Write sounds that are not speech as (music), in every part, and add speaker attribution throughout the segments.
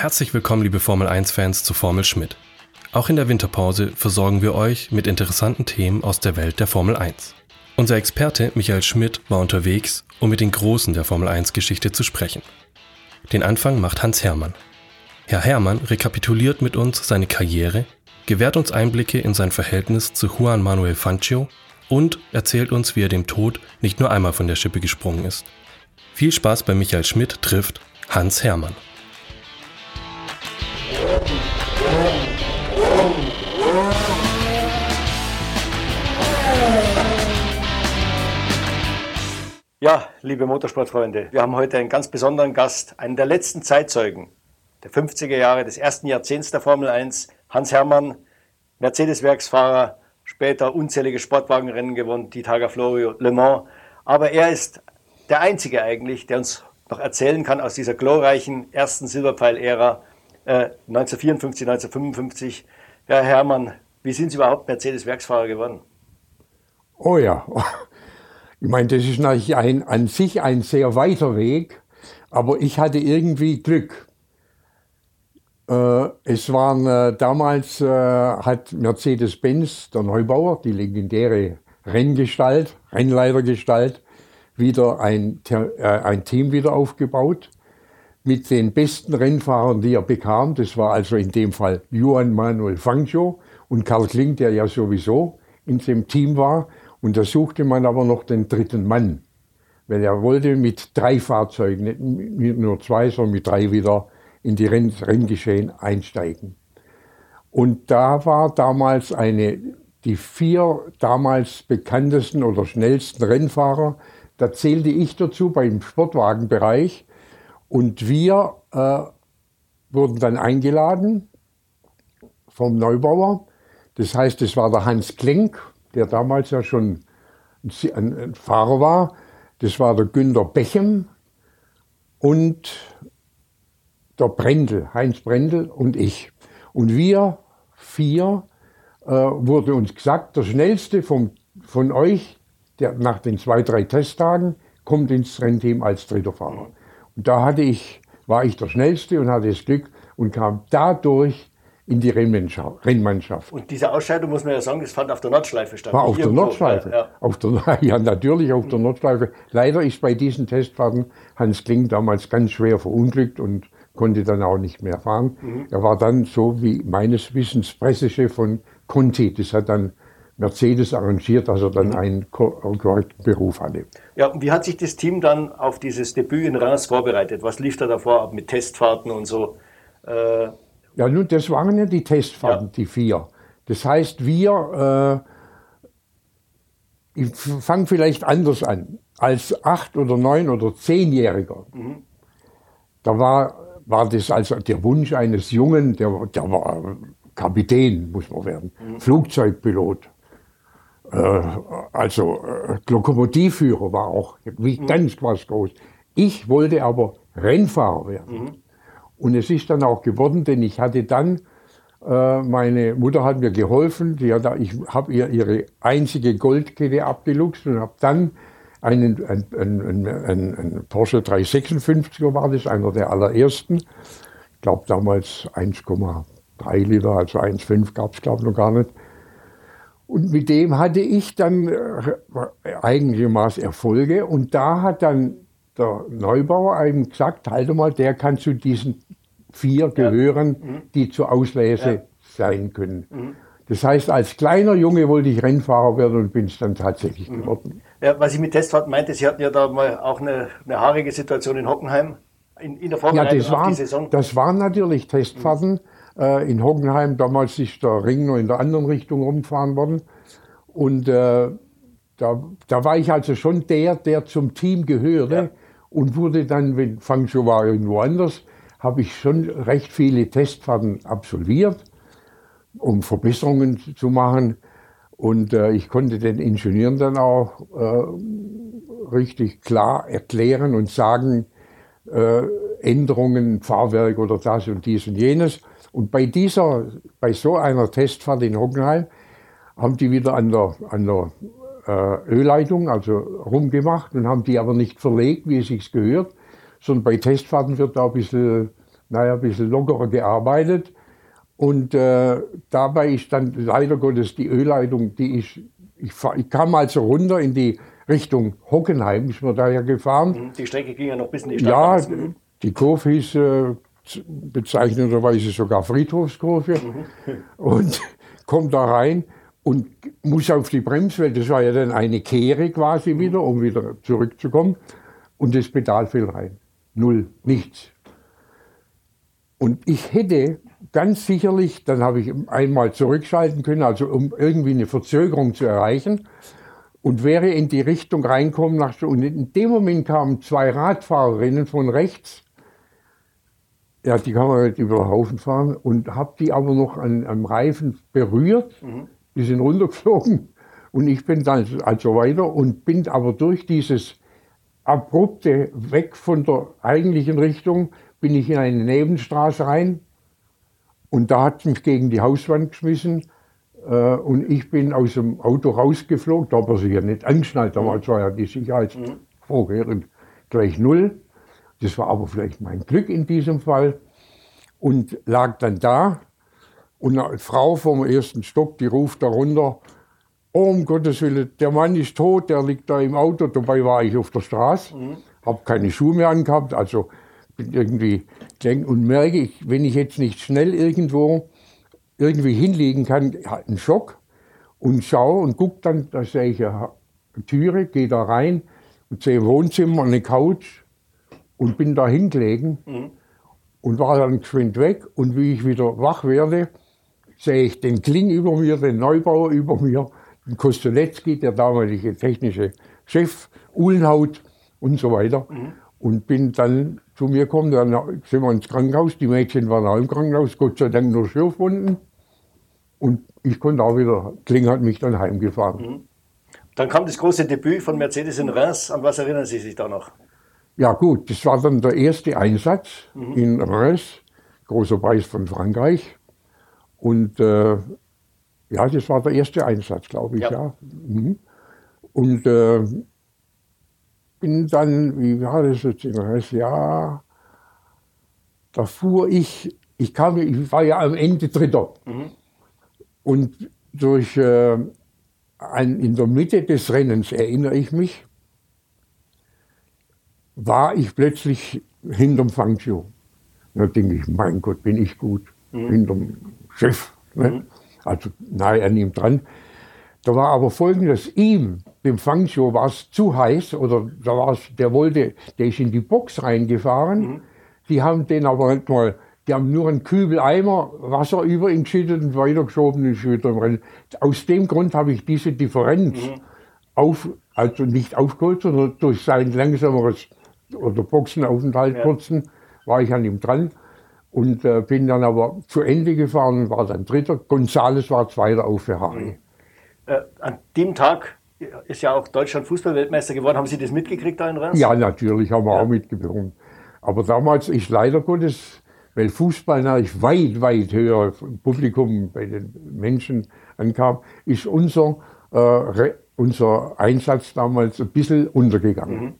Speaker 1: Herzlich willkommen, liebe Formel 1-Fans, zu Formel Schmidt. Auch in der Winterpause versorgen wir euch mit interessanten Themen aus der Welt der Formel 1. Unser Experte Michael Schmidt war unterwegs, um mit den Großen der Formel 1-Geschichte zu sprechen. Den Anfang macht Hans Hermann. Herr Hermann rekapituliert mit uns seine Karriere, gewährt uns Einblicke in sein Verhältnis zu Juan Manuel Fangio und erzählt uns, wie er dem Tod nicht nur einmal von der Schippe gesprungen ist. Viel Spaß bei Michael Schmidt trifft Hans Hermann.
Speaker 2: Ja, liebe Motorsportfreunde, wir haben heute einen ganz besonderen Gast, einen der letzten Zeitzeugen der 50er Jahre des ersten Jahrzehnts der Formel 1, Hans Hermann, Mercedes-Werksfahrer, später unzählige Sportwagenrennen gewonnen, die Targa Florio, Le Mans. Aber er ist der Einzige eigentlich, der uns noch erzählen kann aus dieser glorreichen ersten Silberpfeil-Ära äh, 1954, 1955. Herr Hermann, wie sind Sie überhaupt Mercedes-Werksfahrer geworden?
Speaker 3: Oh ja, ich meine, das ist natürlich ein, an sich ein sehr weiter Weg, aber ich hatte irgendwie Glück. Äh, es waren äh, damals, äh, hat Mercedes-Benz, der Neubauer, die legendäre Renngestalt, Rennleitergestalt, wieder ein, äh, ein Team wieder aufgebaut mit den besten Rennfahrern, die er bekam. Das war also in dem Fall Juan Manuel Fangio und Karl Kling, der ja sowieso in dem Team war. Und da suchte man aber noch den dritten Mann, weil er wollte mit drei Fahrzeugen, nicht nur zwei, sondern mit drei wieder in die Renn Renngeschehen einsteigen. Und da war damals eine, die vier damals bekanntesten oder schnellsten Rennfahrer, da zählte ich dazu beim Sportwagenbereich. Und wir äh, wurden dann eingeladen vom Neubauer. Das heißt, es war der Hans Klenk, der damals ja schon ein, Fahrer war. Das war der Günter Bechem und der Brendel, Heinz Brendel und ich. Und wir vier äh, wurde uns gesagt, der schnellste vom, von euch, der nach den zwei, drei Testtagen, kommt ins Rennteam als dritter Fahrer. Und da hatte ich, war ich der Schnellste und hatte das Glück und kam dadurch in die Rennmannschaft.
Speaker 2: Und diese Ausscheidung, muss man ja sagen, das fand auf der Nordschleife statt.
Speaker 3: War auf der Nordschleife. Ja, ja. Auf der, (laughs) ja, natürlich auf der Nordschleife. Leider ist bei diesen Testfahrten Hans Kling damals ganz schwer verunglückt und konnte dann auch nicht mehr fahren. Mhm. Er war dann so wie meines Wissens Pressechef von Conti. Das hat dann Mercedes arrangiert, dass er dann mhm. einen korrekten Beruf hatte.
Speaker 2: Ja, und wie hat sich das Team dann auf dieses Debüt in Reims vorbereitet? Was lief da davor ab mit Testfahrten und so?
Speaker 3: Äh, ja, nun, das waren ja die Testfahrten, ja. die vier. Das heißt, wir, äh, ich fange vielleicht anders an, als acht oder neun oder zehnjähriger, mhm. da war, war das also der Wunsch eines Jungen, der, der war Kapitän, muss man werden, mhm. Flugzeugpilot. Äh, also äh, Lokomotivführer war auch wie mhm. ganz was groß. Ich wollte aber Rennfahrer werden. Und es ist dann auch geworden, denn ich hatte dann, äh, meine Mutter hat mir geholfen, die hat, ich habe ihr ihre einzige Goldkette abgeluchst und habe dann einen, ein, ein, ein, ein Porsche 356er war das, einer der allerersten. Ich glaube damals 1,3 Liter, also 1,5 gab es glaube ich noch gar nicht. Und mit dem hatte ich dann äh, Maß Erfolge und da hat dann der Neubauer einem gesagt, halt mal, der kann zu diesen vier gehören, ja. Mhm. die zur Auslese ja. sein können. Mhm. Das heißt, als kleiner Junge wollte ich Rennfahrer werden und bin es dann tatsächlich mhm. geworden.
Speaker 2: Ja, was ich mit Testfahrt meinte, Sie hatten ja da mal auch eine, eine haarige Situation in Hockenheim. In, in der
Speaker 3: Vorbereitung ja, das waren, die Saison. Das waren natürlich Testfahrten. Mhm. Äh, in Hockenheim, damals ist der Ring noch in der anderen Richtung rumgefahren worden. Und äh, da, da war ich also schon der, der zum Team gehörte. Und wurde dann, wenn Fangzhou war irgendwo anders, habe ich schon recht viele Testfahrten absolviert, um Verbesserungen zu machen. Und äh, ich konnte den Ingenieuren dann auch äh, richtig klar erklären und sagen, äh, Änderungen, Fahrwerk oder das und dies und jenes. Und bei dieser, bei so einer Testfahrt in Hockenheim haben die wieder an der, an der Ölleitung, also rumgemacht und haben die aber nicht verlegt, wie es sich gehört, sondern bei Testfahrten wird da ein bisschen naja, ein bisschen lockerer gearbeitet. Und äh, dabei ist dann leider Gottes die Ölleitung, die ist, ich, ich kam also runter in die Richtung Hockenheim, ist mir da ja gefahren.
Speaker 2: Mhm. Die Strecke ging ja noch bis in die Stadt.
Speaker 3: Ja.
Speaker 2: Mhm.
Speaker 3: die Kurve hieß äh, bezeichnenderweise sogar Friedhofskurve. Und (laughs) kommt da rein und muss auf die Bremswelle. Das war ja dann eine Kehre quasi wieder, um wieder zurückzukommen. Und das Pedal fiel rein. Null, nichts. Und ich hätte ganz sicherlich, dann habe ich einmal zurückschalten können, also um irgendwie eine Verzögerung zu erreichen und wäre in die Richtung reinkommen. Nach, und in dem Moment kamen zwei Radfahrerinnen von rechts. Ja, die kann man nicht über den Haufen fahren und habe die aber noch an, am Reifen berührt. Die sind runtergeflogen. Und ich bin dann also weiter und bin aber durch dieses abrupte weg von der eigentlichen Richtung bin ich in eine Nebenstraße rein. Und da hat es mich gegen die Hauswand geschmissen. Äh, und ich bin aus dem Auto rausgeflogen, da ich sich ja nicht angeschnallt, damals war ja die Sicherheitsvorkehrung gleich null. Das war aber vielleicht mein Glück in diesem Fall. Und lag dann da und eine Frau vom ersten Stock, die ruft da runter, oh, um Gottes Willen, der Mann ist tot, der liegt da im Auto. Dabei war ich auf der Straße, habe keine Schuhe mehr angehabt, also bin irgendwie denk und merke ich, wenn ich jetzt nicht schnell irgendwo irgendwie hinlegen kann, hat einen Schock und schaue und gucke dann, da sehe ich eine Türe, gehe da rein und sehe ein Wohnzimmer, eine Couch und bin da hingelegen und war dann geschwind weg. Und wie ich wieder wach werde, sehe ich den Kling über mir, den Neubauer über mir, den Kostoletzki, der damalige technische Chef, Uhlenhaut und so weiter. Und bin dann zu mir gekommen, dann sind wir ins Krankenhaus, die Mädchen waren auch im Krankenhaus, Gott sei Dank nur Schürfwunden. Und ich konnte auch wieder, Kling hat mich dann heimgefahren.
Speaker 2: Dann kam das große Debüt von Mercedes in Reims. An was erinnern Sie sich da noch?
Speaker 3: Ja gut, das war dann der erste Einsatz in Reims, großer Preis von Frankreich. Und äh, ja, das war der erste Einsatz, glaube ich,
Speaker 2: Ja.
Speaker 3: ja. Mhm. Und äh, bin dann, wie war das jetzt in Reims? Ja, da fuhr ich, ich kam, ich war ja am Ende Dritter. Und durch äh, ein, in der Mitte des Rennens erinnere ich mich, war ich plötzlich hinterm Fangio. Da denke ich, mein Gott, bin ich gut. Hinterm Chef. Ne? Also nahe an ihm dran. Da war aber folgendes, ihm, dem Fangio, war es zu heiß, oder da war es, der wollte, der ist in die Box reingefahren. Die haben den aber nicht mal, die haben nur einen Kübel Eimer Wasser über ihn geschüttet und weitergeschoben und ist wieder im Rennen. Aus dem Grund habe ich diese Differenz auf, also nicht aufgeholt, sondern durch sein langsameres oder Boxenaufenthalt
Speaker 2: Ja.
Speaker 3: kurzen war ich an ihm dran und äh, bin dann aber zu Ende gefahren und war dann Dritter. Gonzales war Zweiter auf Ferrari.
Speaker 2: Äh, an dem Tag ist ja auch Deutschland Fußballweltmeister geworden. Haben Sie das mitgekriegt da in Reims?
Speaker 3: Ja, natürlich, haben wir auch mitbekommen. Aber damals ist leider Gottes, weil Fußball natürlich weit, weit höher im Publikum bei den Menschen ankam, ist unser, äh, unser Einsatz damals ein bisschen untergegangen.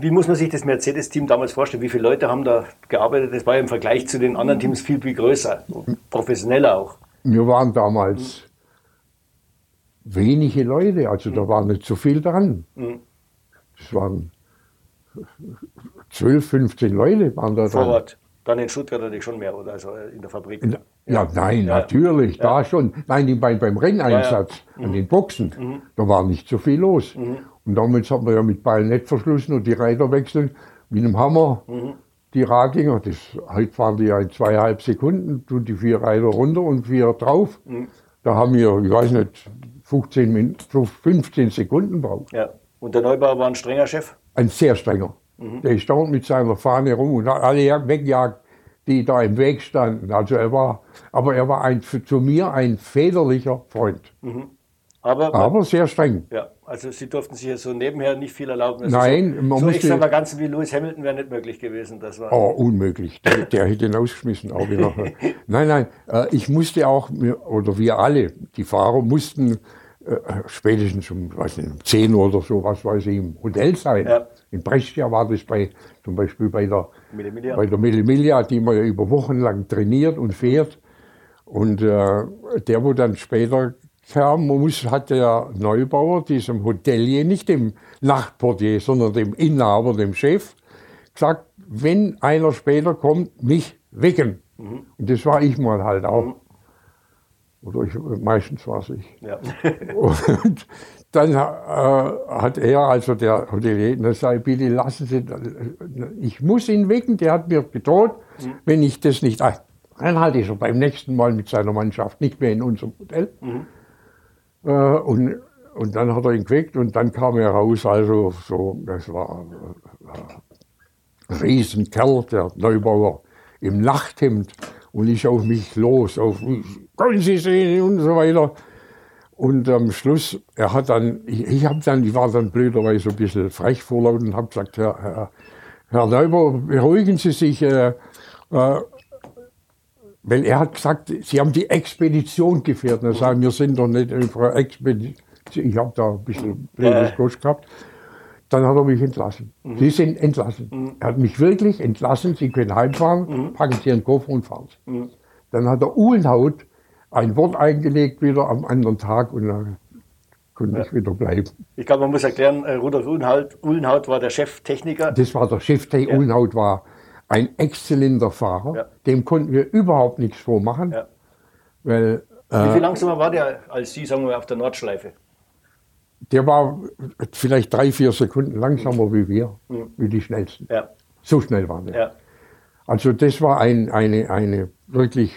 Speaker 2: Wie muss man sich das Mercedes-Team damals vorstellen? Wie viele Leute haben da gearbeitet? Das war ja im Vergleich zu den anderen Teams viel, viel größer, professioneller auch.
Speaker 3: Wir waren damals wenige Leute, also da war nicht so viel dran. Es waren 12, 15 Leute waren da dran.
Speaker 2: Ort. Dann in Stuttgart natürlich schon mehr, oder? Also in der Fabrik.
Speaker 3: In- Ja, nein,
Speaker 2: Ja.
Speaker 3: natürlich, da schon. Nein, beim, beim Renneinsatz an den Boxen, da war nicht so viel los. Und damals hat man ja mit Ballnettverschlüssen und die Räder wechseln mit einem Hammer. Die Radinger, das, heute fahren die ja in zweieinhalb Sekunden, tun die vier Räder runter und vier drauf. Da haben wir, ich weiß nicht, 15, Min 15 Sekunden braucht.
Speaker 2: Ja. Und der Neubauer war ein strenger Chef.
Speaker 3: Ein sehr strenger. Der ist dauernd mit seiner Fahne rum und hat alle weggejagt, die da im Weg standen. Also er war, aber er war ein, zu mir ein väterlicher Freund.
Speaker 2: Aber,
Speaker 3: Aber sehr streng.
Speaker 2: ja, also Sie durften sich ja so nebenher nicht viel erlauben.
Speaker 3: Nein,
Speaker 2: so,
Speaker 3: man
Speaker 2: so
Speaker 3: musste-
Speaker 2: Extravaganzen wie Lewis Hamilton wäre nicht möglich gewesen. Das war,
Speaker 3: Oh, unmöglich. Der, der hätte ihn ausgeschmissen. Auch. (laughs) Nein, nein, äh, ich musste auch, oder wir alle, die Fahrer mussten äh, spätestens um, weiß nicht, um 10 Uhr oder so, was weiß ich, im Hotel sein. Ja. In Brescia war das bei, zum Beispiel bei der Millimilia, bei der Millimilia die man ja über Wochen lang trainiert und fährt. Und äh, der, wo dann später muss, hat der Neubauer diesem Hotelier, nicht dem Nachtportier, sondern dem Inhaber, dem Chef, gesagt, wenn einer später kommt, mich wecken. Mhm. Und das war ich mal halt auch. Mhm. Oder ich, meistens war es ich. Ja. (laughs) und dann äh, hat er, also der Hotelier, gesagt, bitte lassen Sie, ich muss ihn wecken, der hat mir gedroht, mhm. wenn ich das nicht einhalte, ist er beim nächsten Mal mit seiner Mannschaft nicht mehr in unserem Hotel. Mhm. Äh, und, und dann hat er ihn geweckt und dann kam er raus, also so, das war ein Riesenkerl, der Neubauer im Nachthemd und ich auf mich los, auf können Sie sehen und so weiter. Und am Schluss, er hat dann, ich, ich habe dann, ich war dann blöderweise ein bisschen frech vorlaut und habe gesagt, Herr, Herr, Herr Neuber, beruhigen Sie sich, äh, äh, weil er hat gesagt, Sie haben die Expedition geführt. Und er sagt, wir sind doch nicht in einer Expedition. Ich habe da ein bisschen blödes äh. Kurs gehabt. Dann hat er mich entlassen. Mhm. Sie sind entlassen. Mhm. Er hat mich wirklich entlassen. Sie können heimfahren, mhm. packen Sie Ihren Koffer und fahren. Mhm. Dann hat der Uhlenhaut ein Wort eingelegt wieder am anderen Tag und dann konnte ja. ich wieder bleiben.
Speaker 2: Ich glaube, man muss erklären, äh, Rudolf Uhlenhaut, Uhlenhaut war der Cheftechniker.
Speaker 3: Das war der Cheftechniker. Ja. Uhlenhaut war ein exzellenter Fahrer. Ja. Dem konnten wir überhaupt nichts vormachen. Ja.
Speaker 2: Weil, äh, Wie viel langsamer war der als Sie, sagen wir, auf der Nordschleife?
Speaker 3: Der war vielleicht drei, vier Sekunden langsamer wie wir, mhm. wie die schnellsten. Ja. So schnell waren wir. Also das war ein, eine, eine wirklich,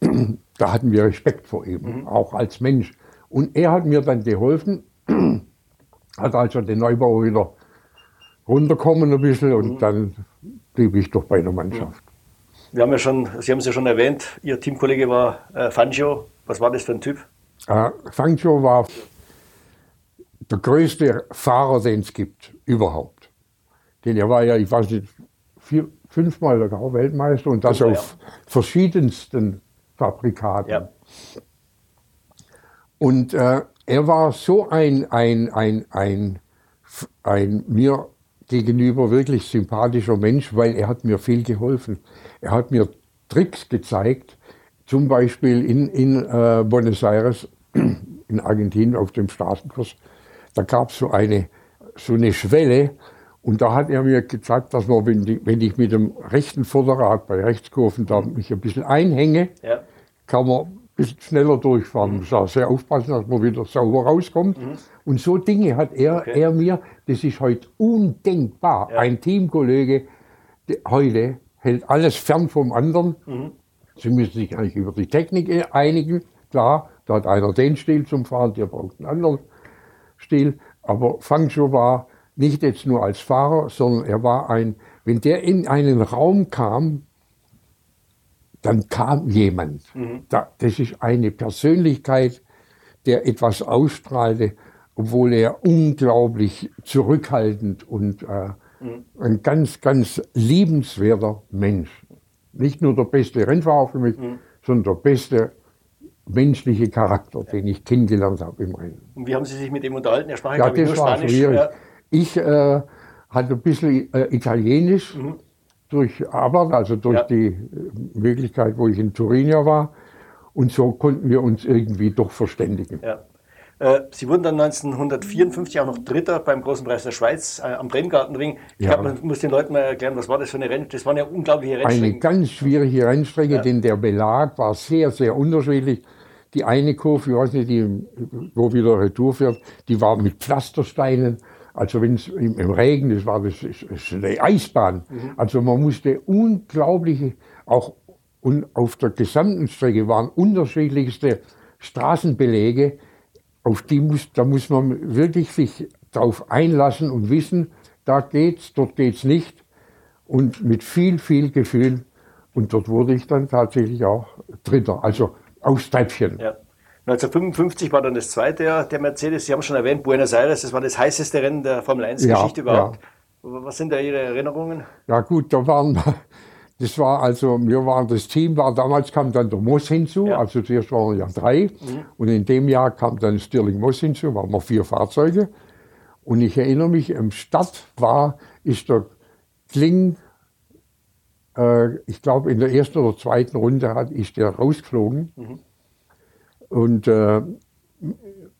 Speaker 3: (clears throat) da hatten wir Respekt vor ihm, mhm. auch als Mensch. Und er hat mir dann geholfen, (clears throat) hat also den Neubau wieder runterkommen ein bisschen und mhm. dann blieb ich doch bei der Mannschaft.
Speaker 2: Wir haben ja schon, Sie haben es ja schon erwähnt, Ihr Teamkollege war äh, Fangio. Was war das für ein Typ?
Speaker 3: Äh, Fangio war der größte Fahrer, den es gibt, überhaupt. Denn er war ja, ich weiß nicht, vier, fünfmal sogar Weltmeister und das ja, auf ja. verschiedensten Fabrikaten. Ja. Und äh, er war so ein, ein, ein, ein, ein mir gegenüber wirklich sympathischer Mensch, weil er hat mir viel geholfen. Er hat mir Tricks gezeigt, zum Beispiel in, in äh, Buenos Aires, (clears throat) in Argentinien auf dem Straßenkurs. Da gab es so eine, so eine Schwelle und da hat er mir gezeigt, dass man, wenn, die, wenn ich mit dem rechten Vorderrad bei Rechtskurven da mich ein bisschen einhänge, ja. kann man bisschen schneller durchfahren. Mhm. muss auch sehr aufpassen, dass man wieder sauber rauskommt. Mhm. Und so Dinge hat er, okay. er mir, das ist heute undenkbar. Ja. Ein Teamkollege heute hält alles fern vom anderen. Mhm. Sie müssen sich eigentlich über die Technik einigen. Klar, da hat einer den Stil zum Fahren, der braucht einen anderen Stil. Aber Fangio war nicht jetzt nur als Fahrer, sondern er war ein, wenn der in einen Raum kam, dann kam jemand. Mhm. Da, das ist eine Persönlichkeit, der etwas ausstrahlte, obwohl er unglaublich zurückhaltend und äh, mhm. ein ganz, ganz liebenswerter Mensch. Nicht nur der beste Rennfahrer für mich, mhm. sondern der beste menschliche Charakter, den ich kennengelernt habe im Rennen.
Speaker 2: Und wie haben Sie sich mit ihm unterhalten? Er sprach
Speaker 3: ja, das war Spanisch. Schwierig. Ja. Ich äh, hatte ein bisschen äh, Italienisch. Mhm durch Arbeit, also durch ja. die äh, Möglichkeit, wo ich in Turin ja war. Und so konnten wir uns irgendwie doch verständigen. Ja.
Speaker 2: Äh, Sie wurden dann 1954 auch noch Dritter beim Großen Preis der Schweiz äh, am Bremgartenring. Ich ja. glaube, man muss den Leuten mal erklären, was war das für eine Rennstrecke? Das war eine unglaubliche
Speaker 3: Rennstrecke. Eine ganz schwierige Rennstrecke, ja. denn der Belag war sehr, sehr unterschiedlich. Die eine Kurve, ich weiß nicht, die, wo wieder Retour fährt, die war mit Pflastersteinen. Also wenn es im, im, Regen, das war das, das eine Eisbahn. Mhm. Also man musste unglaubliche, auch und auf der gesamten Strecke waren unterschiedlichste Straßenbelege, auf die muss, da muss man wirklich sich darauf einlassen und wissen, da geht's, dort geht's nicht. Und mit viel, viel Gefühl. Und dort wurde ich dann tatsächlich auch Dritter, also aufs Treppchen. Ja.
Speaker 2: 1955 war dann das zweite Jahr der Mercedes. Sie haben schon erwähnt, Buenos Aires, das war das heißeste Rennen der Formel 1-Geschichte ja, überhaupt. Ja. Was sind da Ihre Erinnerungen?
Speaker 3: Ja gut, da waren, Das war also, wir waren, das Team war, damals kam dann der Moss hinzu,
Speaker 2: Ja.
Speaker 3: also zuerst waren wir ja drei. Und in dem Jahr kam dann Stirling Moss hinzu, waren wir vier Fahrzeuge. Und ich erinnere mich, im Start war, ist der Kling, äh, ich glaube in der ersten oder zweiten Runde hat, ist der rausgeflogen. Und äh,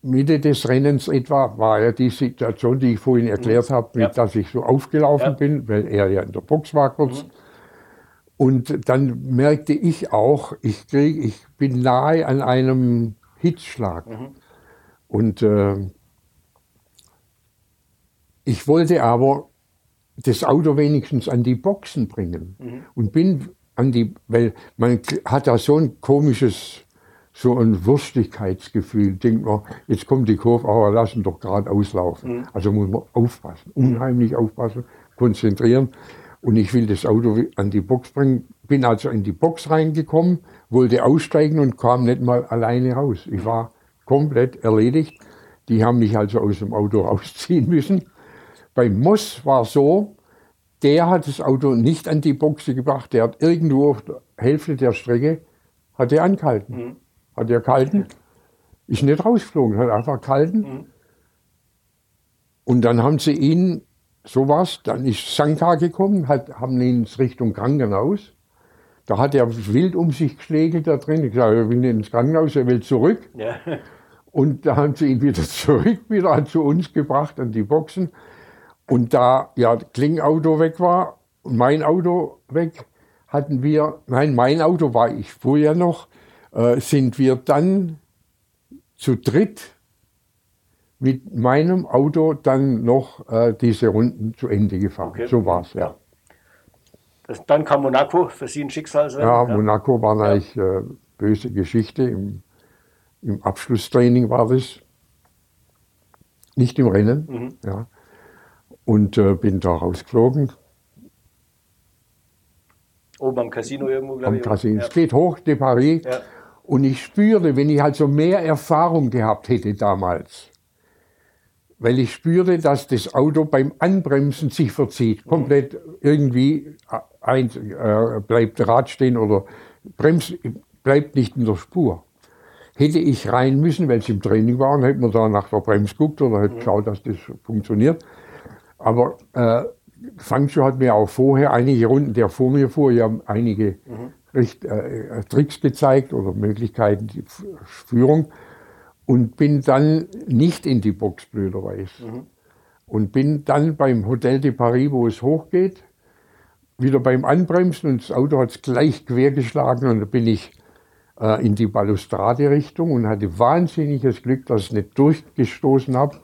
Speaker 3: Mitte des Rennens etwa war ja die Situation, die ich vorhin erklärt habe, mit,
Speaker 2: Ja.
Speaker 3: dass ich so aufgelaufen
Speaker 2: Ja.
Speaker 3: bin, weil er ja in der Box war kurz. Und dann merkte ich auch, ich, krieg, ich bin nahe an einem Hitzschlag. Und äh, ich wollte aber das Auto wenigstens an die Boxen bringen. Und bin an die, weil man hat da so ein komisches, so ein Wurstigkeitsgefühl. Denkt man, jetzt kommt die Kurve, aber lassen doch gerade auslaufen. Also muss man aufpassen, unheimlich aufpassen, konzentrieren. Und ich will das Auto an die Box bringen. Bin also in die Box reingekommen, wollte aussteigen und kam nicht mal alleine raus. Ich war komplett erledigt. Die haben mich also aus dem Auto (laughs) rausziehen müssen. Beim Moss war so, der hat das Auto nicht an die Boxe gebracht, der hat irgendwo auf der Hälfte der Strecke, hat er angehalten. Hat er gehalten, ist nicht rausgeflogen, hat einfach gehalten. Und dann haben sie ihn, sowas, dann ist Sanka gekommen, hat, haben ihn Richtung Krankenhaus. Da hat er wild um sich geschlägelt da drin. Ich gesagt, er will nicht ins Krankenhaus, er will zurück.
Speaker 2: Ja. (laughs)
Speaker 3: Und da haben sie ihn wieder (laughs) zurück, wieder zu uns gebracht, an die Boxen. Und da ja Klingauto weg war und mein Auto weg, hatten wir, nein, mein Auto war, ich fuhr ja noch, äh, sind wir dann zu dritt mit meinem Auto dann noch äh, diese Runden zu Ende gefahren.
Speaker 2: Okay.
Speaker 3: So war's ja.
Speaker 2: Das, dann kam Monaco, für Sie ein Schicksalsrennen.
Speaker 3: Ja, Monaco war eigentlich äh, böse Geschichte. Im, Im Abschlusstraining war das. Nicht im Rennen.
Speaker 2: Mhm.
Speaker 3: Ja. Und äh, bin da rausgeflogen
Speaker 2: Oben am Casino irgendwo, glaube
Speaker 3: am
Speaker 2: ich.
Speaker 3: Casino.
Speaker 2: Ja.
Speaker 3: Es geht hoch, de Paris. Und ich spürte, wenn ich also mehr Erfahrung gehabt hätte damals, weil ich spürte, dass das Auto beim Anbremsen sich verzieht, komplett irgendwie ein, äh, bleibt Rad stehen oder bremst, bleibt nicht in der Spur. Hätte ich rein müssen, weil es im Training war, und hätte man da nach der Bremse geguckt oder hätte geschaut, dass das funktioniert. Aber äh, Fangio hat mir auch vorher einige Runden, der vor mir fuhr, ja einige äh, Tricks gezeigt oder Möglichkeiten die Führung und bin dann nicht in die Box blöderweise. Und bin dann beim Hotel de Paris, wo es hochgeht, wieder beim Anbremsen und das Auto hat es gleich quer geschlagen und da bin ich äh, in die Balustrade-Richtung und hatte wahnsinniges Glück, dass ich nicht durchgestoßen habe.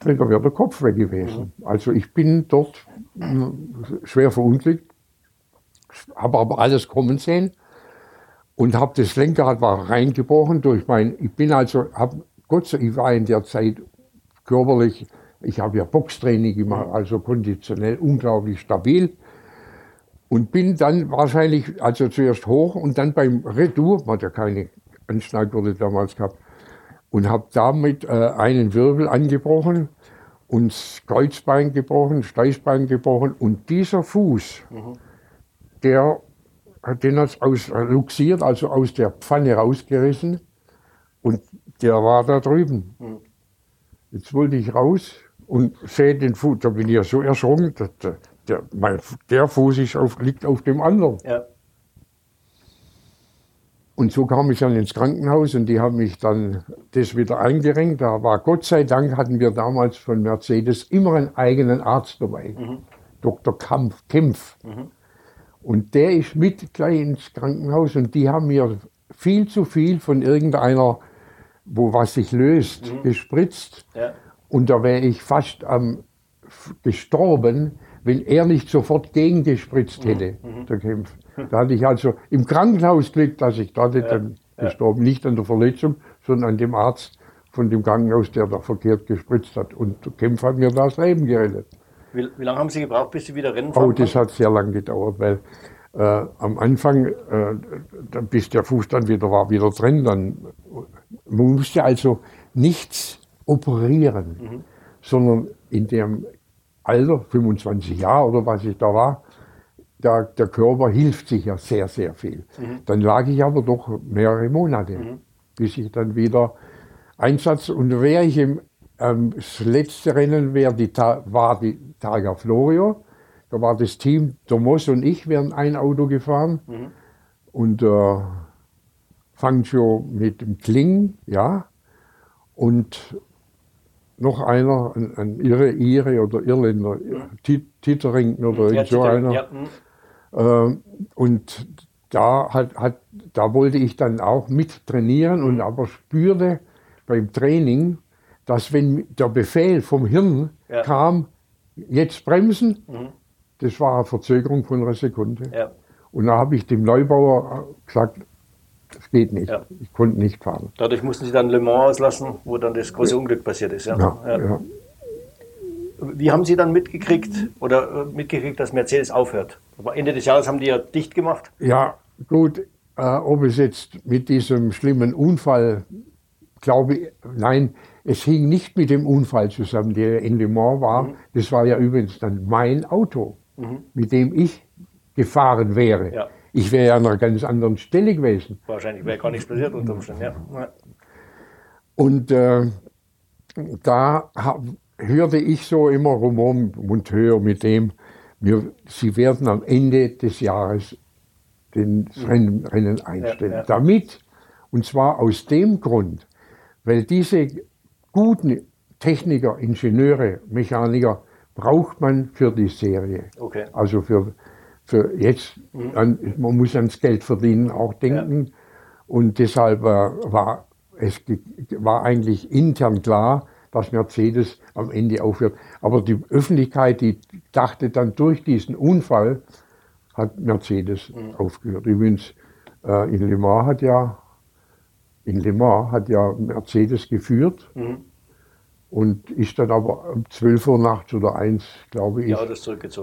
Speaker 3: Da wäre der Kopf weg gewesen. Also ich bin dort mh, schwer verunglückt, habe aber alles kommen sehen und habe das Lenkrad war reingebrochen durch mein, ich bin also, hab, Gott sei Dank, ich war in der Zeit körperlich, ich habe ja Boxtraining gemacht, also konditionell unglaublich stabil und bin dann wahrscheinlich, also zuerst hoch und dann beim Retour, man hat ja keine Anschnallgurte damals gehabt, und habe damit äh, einen Wirbel angebrochen und das Kreuzbein gebrochen, Steißbein gebrochen und dieser Fuß, der hat den hat's aus luxiert, also aus der Pfanne rausgerissen und der war da drüben. Jetzt wollte ich raus und sehe den Fuß, da bin ich ja so erschrocken, dass der, mein, der Fuß ist auf, liegt auf dem anderen.
Speaker 2: Ja.
Speaker 3: Und so kam ich dann ins Krankenhaus und die haben mich dann das wieder eingerenkt. Da war Gott sei Dank hatten wir damals von Mercedes immer einen eigenen Arzt dabei. Dr. Kampf, Kempf. Und der ist mit gleich ins Krankenhaus und die haben mir viel zu viel von irgendeiner, wo was sich löst, gespritzt.
Speaker 2: Ja.
Speaker 3: Und da wäre ich fast am gestorben, wenn er nicht sofort gegengespritzt hätte, der Kempf. Da hatte ich also im Krankenhaus Glück, dass ich da nicht dann gestorben, nicht an der Verletzung, sondern an dem Arzt von dem Krankenhaus, der da verkehrt gespritzt hat. Und der Kempf hat mir das Leben gerettet.
Speaker 2: Wie, wie lange haben Sie gebraucht, bis Sie wieder Rennen fahren
Speaker 3: Oh, das hat sehr lang gedauert, weil äh, am Anfang, äh, bis der Fuß dann wieder war, wieder drin, dann man musste also nichts operieren, sondern in dem Alter, 25 Jahre oder was ich da war, der, der Körper hilft sich ja sehr, sehr viel. Mhm. Dann lag ich aber doch mehrere Monate, mhm. bis ich dann wieder Einsatz und wäre ich im ähm, das letzte Rennen die, war die Targa Florio. Da war das Team, Thomas und ich wären ein Auto gefahren. Mhm. Und äh, Fangio mit dem Kling, ja. Und noch einer, ein, ein Irre, Ire oder Irländer, mhm. Tittering oder ja, so einer. Ja. Mhm. Äh, und da, hat, hat, da wollte ich dann auch mit trainieren und mhm. aber spürte beim Training, dass wenn der Befehl vom Hirn ja. kam, jetzt bremsen, mhm. das war eine Verzögerung von einer Sekunde. Ja. Und da habe ich dem Neubauer gesagt, das geht nicht. Ja. Ich konnte nicht fahren.
Speaker 2: Dadurch mussten Sie dann Le Mans auslassen, wo dann das große Unglück passiert ist. Ja. Wie haben Sie dann mitgekriegt oder äh, mitgekriegt, dass Mercedes aufhört? Aber Ende des Jahres haben die ja dicht gemacht.
Speaker 3: Ja, gut. Äh, ob es jetzt mit diesem schlimmen Unfall, glaube nein, es hing nicht mit dem Unfall zusammen, der in Le Mans war. Mhm. Das war ja übrigens dann mein Auto, mhm. mit dem ich gefahren wäre. Ja. Ich wäre ja an einer ganz anderen Stelle gewesen.
Speaker 2: Wahrscheinlich wäre gar nichts passiert unter Umständen, ja.
Speaker 3: Und äh, da hörte ich so immer rum, Monteur mit dem, wir, sie werden am Ende des Jahres den mhm. Rennen, Rennen einstellen. Ja, ja. Damit, und zwar aus dem Grund, weil diese guten Techniker, Ingenieure, Mechaniker braucht man für die Serie. Okay. Also für, für jetzt, mhm. an, man muss ans Geld verdienen auch denken. Ja. Und deshalb war es war eigentlich intern klar, dass Mercedes am Ende aufhört. Aber die Öffentlichkeit, die dachte dann durch diesen Unfall, hat Mercedes mhm. aufgehört. Übrigens, äh, in Le Mans hat ja in Le Mans hat ja Mercedes geführt. Mhm und ist dann aber um 12 Uhr nachts oder 1, glaube ich.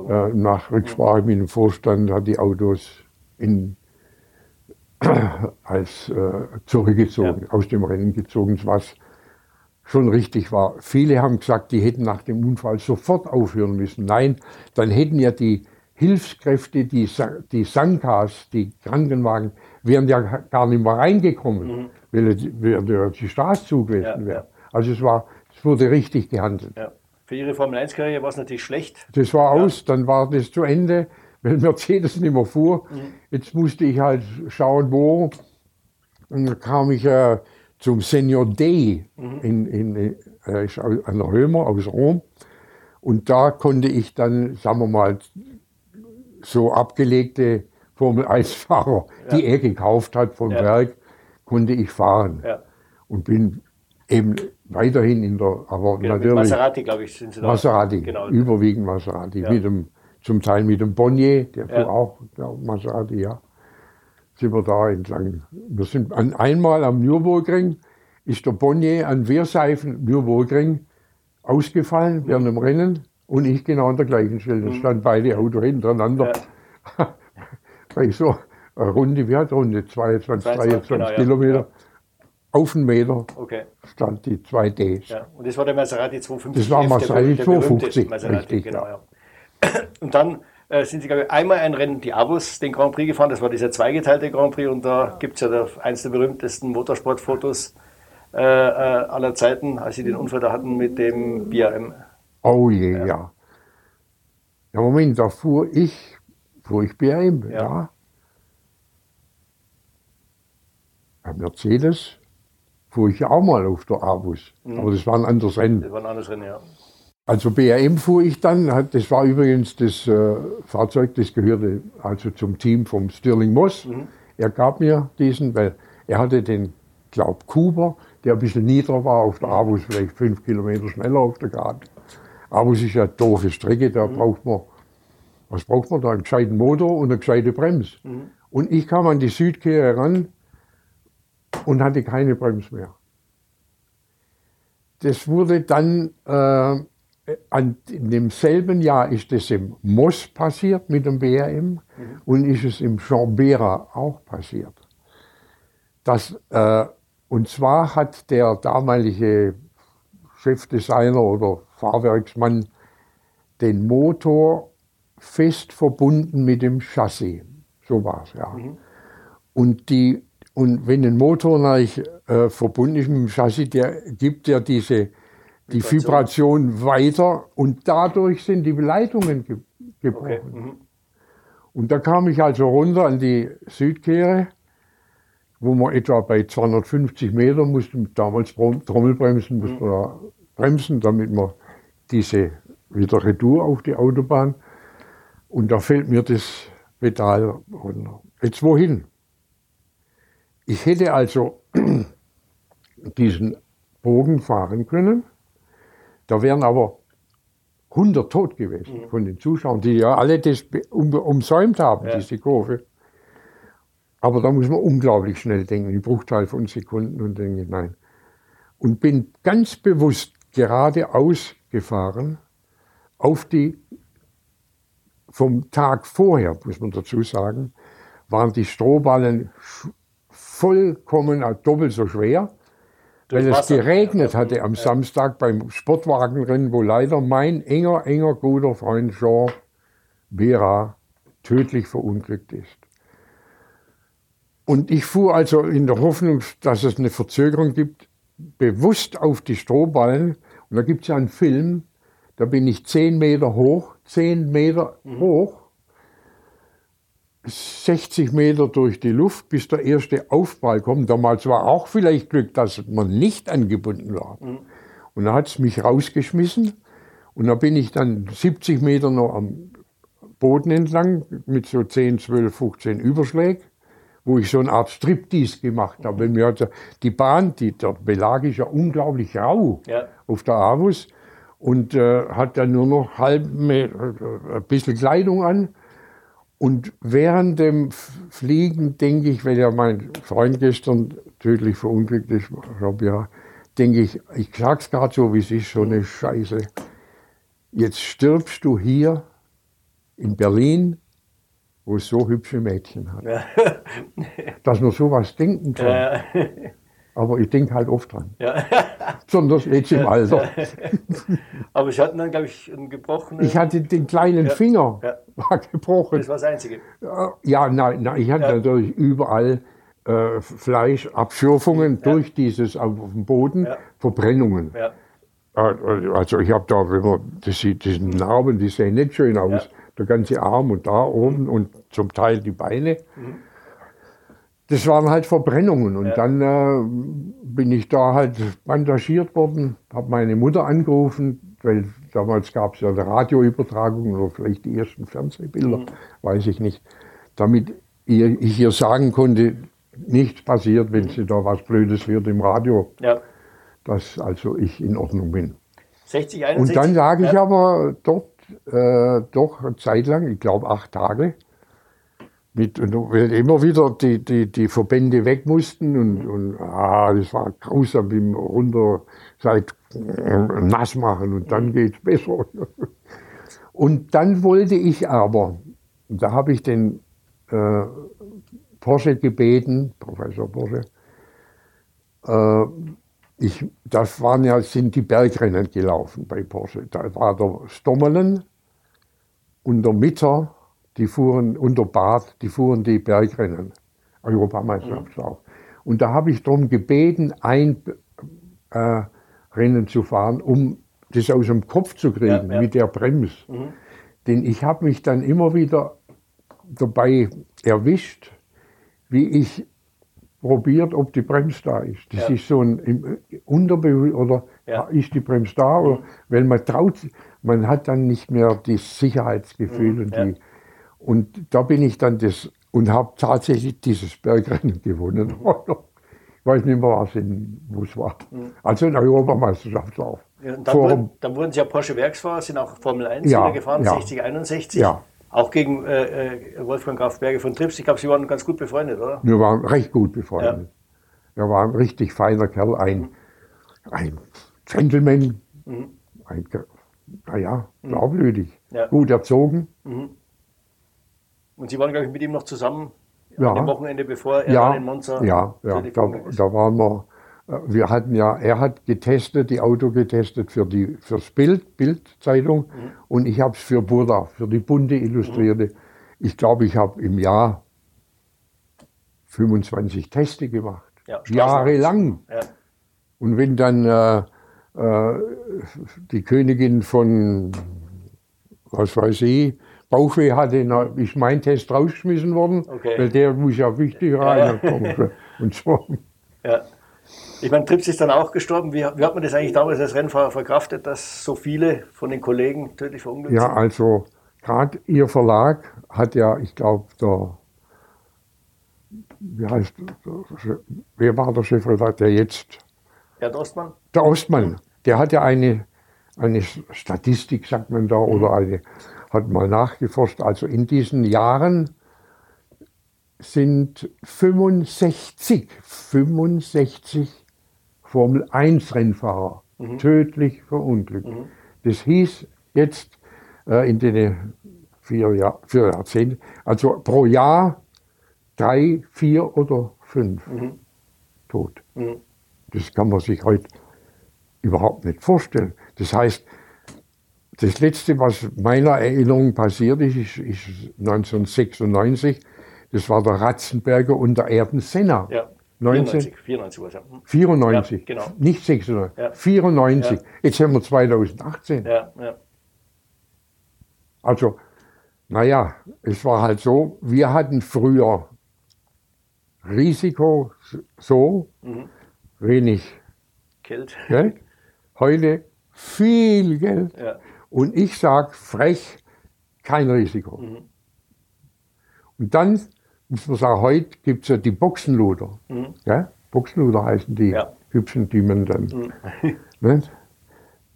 Speaker 3: Äh, nach Rücksprache mit dem Vorstand hat die Autos in, (clears throat) als äh, zurückgezogen, ja. aus dem Rennen gezogen, was schon richtig war. Viele haben gesagt, die hätten nach dem Unfall sofort aufhören müssen. Nein, dann hätten ja die Hilfskräfte, die, die Sankas, die Krankenwagen, wären ja gar nicht mehr reingekommen, mhm. Weil, weil die Straße zugewiesen wäre. Also es war wurde richtig gehandelt.
Speaker 2: Für Ihre Formel 1-Karriere war es natürlich schlecht.
Speaker 3: Das war aus, dann war das zu Ende, weil Mercedes nicht mehr fuhr. Mhm. Jetzt musste ich halt schauen, wo. Und dann kam ich äh, zum Senior Day mhm. in, in, äh, an der Römer aus Rom. Und da konnte ich dann, sagen wir mal, so abgelegte Formel 1-Fahrer, ja. die er gekauft hat vom ja. Werk, konnte ich fahren. Ja. Und bin eben weiterhin in der, aber genau, natürlich.
Speaker 2: Maserati, glaube ich, sind Sie
Speaker 3: da. Maserati, genau. überwiegend Maserati. Ja. Mit dem, zum Teil mit dem Bonnier, der ja. auch, glaub, Maserati, ja. Sind wir da entlang. Wir sind an, einmal am Nürburgring, ist der Bonnier an Wehrseifen Nürburgring ausgefallen mhm. während dem Rennen und ich genau an der gleichen Stelle. Da mhm. standen beide Autos hintereinander. Ja. (laughs) So Runde, wie hat Runde? 22, 23 genau, Kilometer. Ja auf einen Meter okay. stand die 2Ds.
Speaker 2: Ja. Und das war der Maserati 250.
Speaker 3: Das war Maserati 250, Maserati, richtig. Genau, ja. (clears throat)
Speaker 2: Und dann äh, sind sie, glaube ich, einmal ein Rennen, die Abus, den Grand Prix gefahren. Das war dieser zweigeteilte Grand Prix. Und da gibt es ja der, eins der berühmtesten Motorsportfotos äh, äh, aller Zeiten, als sie den Unfall da hatten mit dem BRM.
Speaker 3: Oh je, ja. ja. Ja, Moment, da fuhr ich, fuhr ich BRM, ja. ja. Mercedes fuhr ich auch mal auf der Abus. Mhm. Aber das war ein anderes Rennen. Das war ein anderes Rennen, ja. Also BRM fuhr ich dann, das war übrigens das äh, Fahrzeug, das gehörte also zum Team vom Stirling Moss. Mhm. Er gab mir diesen, weil er hatte den, glaub, Kuber, der ein bisschen niedriger war auf der Abus, vielleicht fünf Kilometer schneller auf der Karte. Abus ist ja eine doofe Strecke, da mhm. braucht man, was braucht man da? Einen gescheiten Motor und eine gescheite Bremse. Mhm. Und ich kam an die Südkehre ran und hatte keine Bremse mehr. Das wurde dann, äh, an, in demselben Jahr ist es im Moss passiert mit dem BRM mhm. und ist es im Chambera auch passiert. Das, äh, und zwar hat der damalige Chefdesigner oder Fahrwerksmann den Motor fest verbunden mit dem Chassis. So war es, ja. Mhm. Und, die, und wenn ein Motor natürlich, äh, verbunden ist mit dem Chassis, der gibt ja diese die Vibration weiter und dadurch sind die Leitungen ge gebrochen. Okay. Mhm. Und da kam ich also runter an die Südkehre, wo man etwa bei 250 Meter mussten, damals Trommelbremsen, mussten mhm. wir bremsen, damit man diese wieder retour auf die Autobahn. Und da fällt mir das Pedal runter. Jetzt wohin? Ich hätte also (clears throat) diesen Bogen fahren können da wären aber 100 tot gewesen mhm. von den Zuschauern, die ja alle das um, umsäumt haben, ja. diese Kurve. Aber da muss man unglaublich schnell denken, in Bruchteil von Sekunden und denke, nein. Und bin ganz bewusst geradeaus gefahren auf die, vom Tag vorher, muss man dazu sagen, waren die Strohballen vollkommen doppelt so schwer weil es geregnet hatte am Samstag beim Sportwagenrennen, wo leider mein enger, enger, guter Freund Jean Vera tödlich verunglückt ist. Und ich fuhr also in der Hoffnung, dass es eine Verzögerung gibt, bewusst auf die Strohballen. Und da gibt es ja einen Film, da bin ich zehn Meter hoch, zehn Meter mhm. hoch 60 Meter durch die Luft, bis der erste Aufprall kommt. Damals war auch vielleicht Glück, dass man nicht angebunden war. Mhm. Und da hat es mich rausgeschmissen. Und da bin ich dann 70 Meter noch am Boden entlang mit so 10, 12, 15 Überschlägen, wo ich so eine Art Striptease gemacht habe. Wenn mir also die Bahn, die, der Belag ist ja unglaublich rau ja. auf der Avus und äh, hat dann nur noch halb äh, ein bisschen Kleidung an und während dem Fliegen denke ich, weil ja mein Freund gestern tödlich verunglückt ist, ja, denke ich, ich sag's gerade so, wie es ist, so eine Scheiße. Jetzt stirbst du hier in Berlin, wo es so hübsche Mädchen hat. Dass man sowas denken kann. Aber ich denke halt oft dran. Ja. (laughs) Besonders jetzt im Alter. (laughs)
Speaker 2: Aber ich hatte dann, glaube ich, einen gebrochenen.
Speaker 3: Ich hatte den kleinen ja. Finger ja. war gebrochen.
Speaker 2: Das war das Einzige.
Speaker 3: Ja, nein, nein ich hatte ja. natürlich überall äh, Fleischabschürfungen durch dieses auf dem Boden, Verbrennungen. Äh, also ich habe da, wenn man, das sieht, diese Narben, die sehen nicht schön aus. Der ganze Arm und da oben und zum Teil die Beine. Mhm das waren halt Verbrennungen. Und ja. dann äh, bin ich da halt bandagiert worden, habe meine Mutter angerufen, weil damals gab es ja eine Radioübertragung oder vielleicht die ersten Fernsehbilder, mhm. weiß ich nicht, damit ihr, ich ihr sagen konnte, nichts passiert, wenn sie da was Blödes wird im Radio, ja. dass also ich in Ordnung bin.
Speaker 2: 60, 61,
Speaker 3: Und dann lag ich ja. aber dort äh, doch eine Zeit lang, ich glaube acht Tage, mit, weil immer wieder die, die, die Verbände weg mussten und, und ah, das war grausam, wie man runter seit äh, nass machen und dann geht's besser. (laughs) Und dann wollte ich aber, da habe ich den äh, Porsche gebeten, Professor Porsche, äh, ich, das waren ja, sind die Bergrennen gelaufen bei Porsche. Da war der Stommelen und der Mitter die fuhren unter Bad, die fuhren die Bergrennen, Europameisterschaftslauf. Mhm. Und da habe ich darum gebeten, ein äh, Rennen zu fahren, um das aus dem Kopf zu kriegen, ja, ja. mit der Bremse. Mhm. Denn ich habe mich dann immer wieder dabei erwischt, wie ich probiert, ob die Bremse da ist. Das ja. ist so ein Unterbewusstsein, oder ja. ist die Bremse da? Oder, mhm. weil man traut, man hat dann nicht mehr das Sicherheitsgefühl mhm. und die und da bin ich dann das und habe tatsächlich dieses Bergrennen gewonnen. Mhm. (laughs) ich weiß nicht mehr, was in, wo es war. Mhm. Also ein Europameisterschaftslauf.
Speaker 2: Ja, dann, wurden, dann, wurden Sie ja Porsche Werksfahrer, sind auch Formel 1 ja, gefahren, ja. 60, 61. Ja. Auch gegen äh, äh, Wolfgang Graf Berge von Trips. Ich glaube, Sie waren ganz gut befreundet, oder?
Speaker 3: Wir waren recht gut befreundet. Ja. Er war ein richtig feiner Kerl, ein, mhm. ein Gentleman, mhm. ein, naja, mhm. glaubwürdig, ja. gut erzogen.
Speaker 2: Und Sie waren, glaube ich, mit ihm noch zusammen ja. dem Wochenende, bevor er
Speaker 3: ja,
Speaker 2: in Monza.
Speaker 3: Ja, ja da, da waren wir äh, wir hatten ja, er hat getestet, die Auto getestet für die fürs Bild, Bildzeitung mhm. und ich habe es für Buddha, für die bunte Illustrierte. Mhm. Ich glaube, ich habe im Jahr 25 Teste gemacht. Ja, jahrelang. Ja. Und wenn dann äh, äh, die Königin von, was weiß ich, Bauchweh hatte, ist mein Test rausgeschmissen worden, okay. weil der muss ja wichtig rein. Ja. (laughs) Und so.
Speaker 2: Ja. Ich meine, Trips ist dann auch gestorben. Wie, wie, hat man das eigentlich damals als Rennfahrer verkraftet, dass so viele von den Kollegen tödlich verunglückt
Speaker 3: sind? Ja, also gerade Ihr Verlag hat ja, ich glaube, der, wie heißt, der, wer war der Chefredakteur jetzt?
Speaker 2: Herr Ostmann?
Speaker 3: Der Ostmann, der hat ja eine, eine Statistik, sagt man da, oder eine, hat mal nachgeforscht. Also in diesen Jahren sind 65, 65 Formel 1 Rennfahrer mhm. tödlich verunglückt. Mhm. Das hieß jetzt äh, in den vier, Jahr, vier Jahrzehnten, also pro Jahr drei, vier oder fünf mhm. tot. Mhm. Das kann man sich heute überhaupt nicht vorstellen. Das heißt, das Letzte, was meiner Erinnerung passiert ist, ist, ist 1996. Das war der Ratzenberger und der Erdensenna. Ja. 94, 94 war es ja. 94, ja, genau. nicht 96, ja. 94. Ja. Jetzt haben wir 2018. Ja, ja. Also, naja, es war halt so, wir hatten früher Risiko so, mhm. wenig Geld. Geld. Heute viel Geld. Ja. Und ich sage frech, kein Risiko. Mhm. Und dann muss man sagen, heute gibt es ja die Boxenluder. Mhm. Ja? Boxenluder heißen die ja. hübschen, die man dann. Mhm. (laughs) Ne?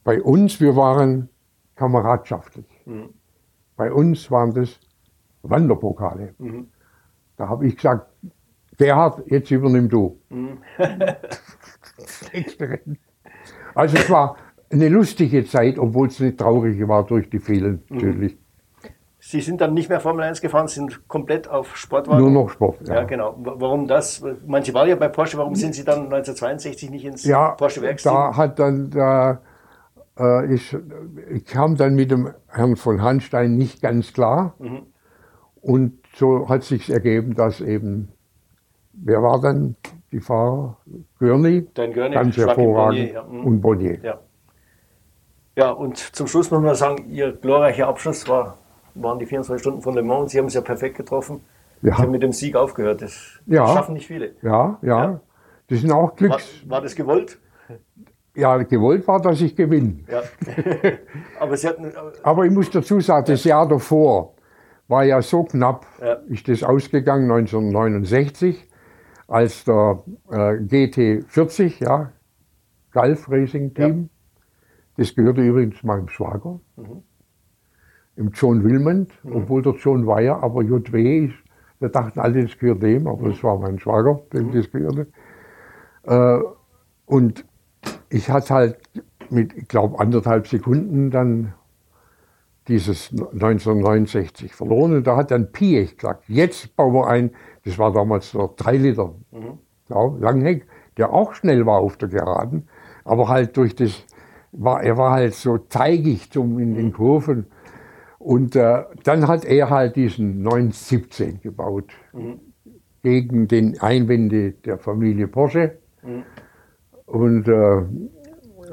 Speaker 3: Bei uns, wir waren kameradschaftlich. Mhm. Bei uns waren das Wanderpokale. Mhm. Da habe ich gesagt, Gerhard, jetzt übernimm du. Mhm. (laughs) (laughs) also es war eine lustige Zeit, obwohl es eine traurige war durch die vielen mhm. natürlich.
Speaker 2: Sie sind dann nicht mehr Formel 1 gefahren, sind komplett auf Sportwagen?
Speaker 3: Nur noch Sport,
Speaker 2: ja. ja. genau. Warum das? Manche waren ja bei Porsche, warum sind Sie dann 1962 nicht ins ja, Porsche Werksteam?
Speaker 3: Da hat dann, da, äh, ich, ich kam dann mit dem Herrn von Hanstein nicht ganz klar. Mhm. Und so hat sich ergeben, dass eben, wer war dann die Fahrer? Görni?
Speaker 2: Dein Görni,
Speaker 3: ganz hervorragend. Bonnier, ja. mhm. Und Bonnier.
Speaker 2: Ja. Ja, und zum Schluss muss man sagen, Ihr glorreicher Abschluss war waren die 24 Stunden von Le Mans. Sie haben es ja perfekt getroffen. Ja. Sie haben mit dem Sieg aufgehört. Das ja. schaffen nicht viele.
Speaker 3: Ja, ja. ja. Das sind auch Glücks.
Speaker 2: War, war, das gewollt?
Speaker 3: Ja, gewollt war, dass ich gewinne. Ja. (laughs) Aber, Sie hatten, Aber ich muss dazu sagen, das Jahr davor war ja so knapp, ist das ausgegangen 1969, als der äh, GT40, ja, Golf Racing Team, das gehörte übrigens meinem Schwager. Mhm im John Wilmond, mhm. obwohl der John war ja, aber JW ist, wir dachten alle, das gehört dem, aber das war mein Schwager, dem mhm. das gehörte. Äh, und ich hatte halt mit, ich glaube, anderthalb Sekunden dann dieses 1969 verloren. Und da hat dann Piech gesagt, jetzt bauen wir ein, das war damals der 3 Liter mhm. ja, Langheck, der auch schnell war auf der Geraden, aber halt durch das, war, er war halt so zeigig zum, in den. Kurven. Und äh, dann hat er halt diesen 917 gebaut mhm. gegen den Einwände der Familie Porsche. Mhm. Und äh,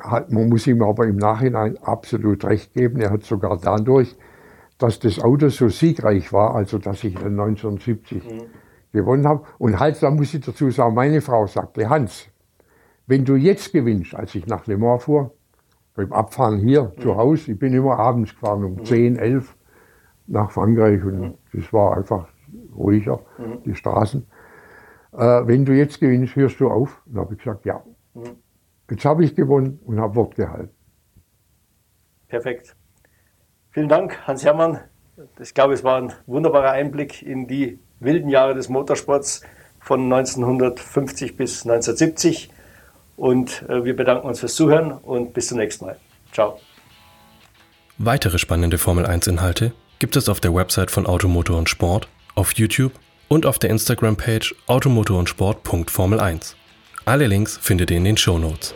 Speaker 3: hat, man muss ihm aber im Nachhinein absolut recht geben. Er hat sogar dadurch, dass das Auto so siegreich war, also dass ich dann 1970 mhm. gewonnen habe. Und halt, da muss ich dazu sagen, meine Frau sagte, Hans, wenn du jetzt gewinnst, als ich nach Le Mans fuhr, beim Abfahren hier mhm. zu Hause, ich bin immer abends gefahren um mhm. 10, 11 nach Frankreich und mhm. das war einfach ruhiger, mhm. die Straßen. Äh, wenn du jetzt gewinnst, hörst du auf? Und habe ich gesagt, ja. Mhm. Jetzt habe ich gewonnen und habe Wort gehalten.
Speaker 2: Perfekt. Vielen Dank, Hans Hermann. Ich glaube, es war ein wunderbarer Einblick in die wilden Jahre des Motorsports von 1950 bis 1970. Und äh, wir bedanken uns fürs Zuhören und bis zum nächsten Mal. Ciao.
Speaker 1: Weitere spannende Formel 1-Inhalte gibt es auf der Website von Automotor und Sport, auf YouTube und auf der Instagram-Page automotor und Sport.formel1. Alle Links findet ihr in den Shownotes.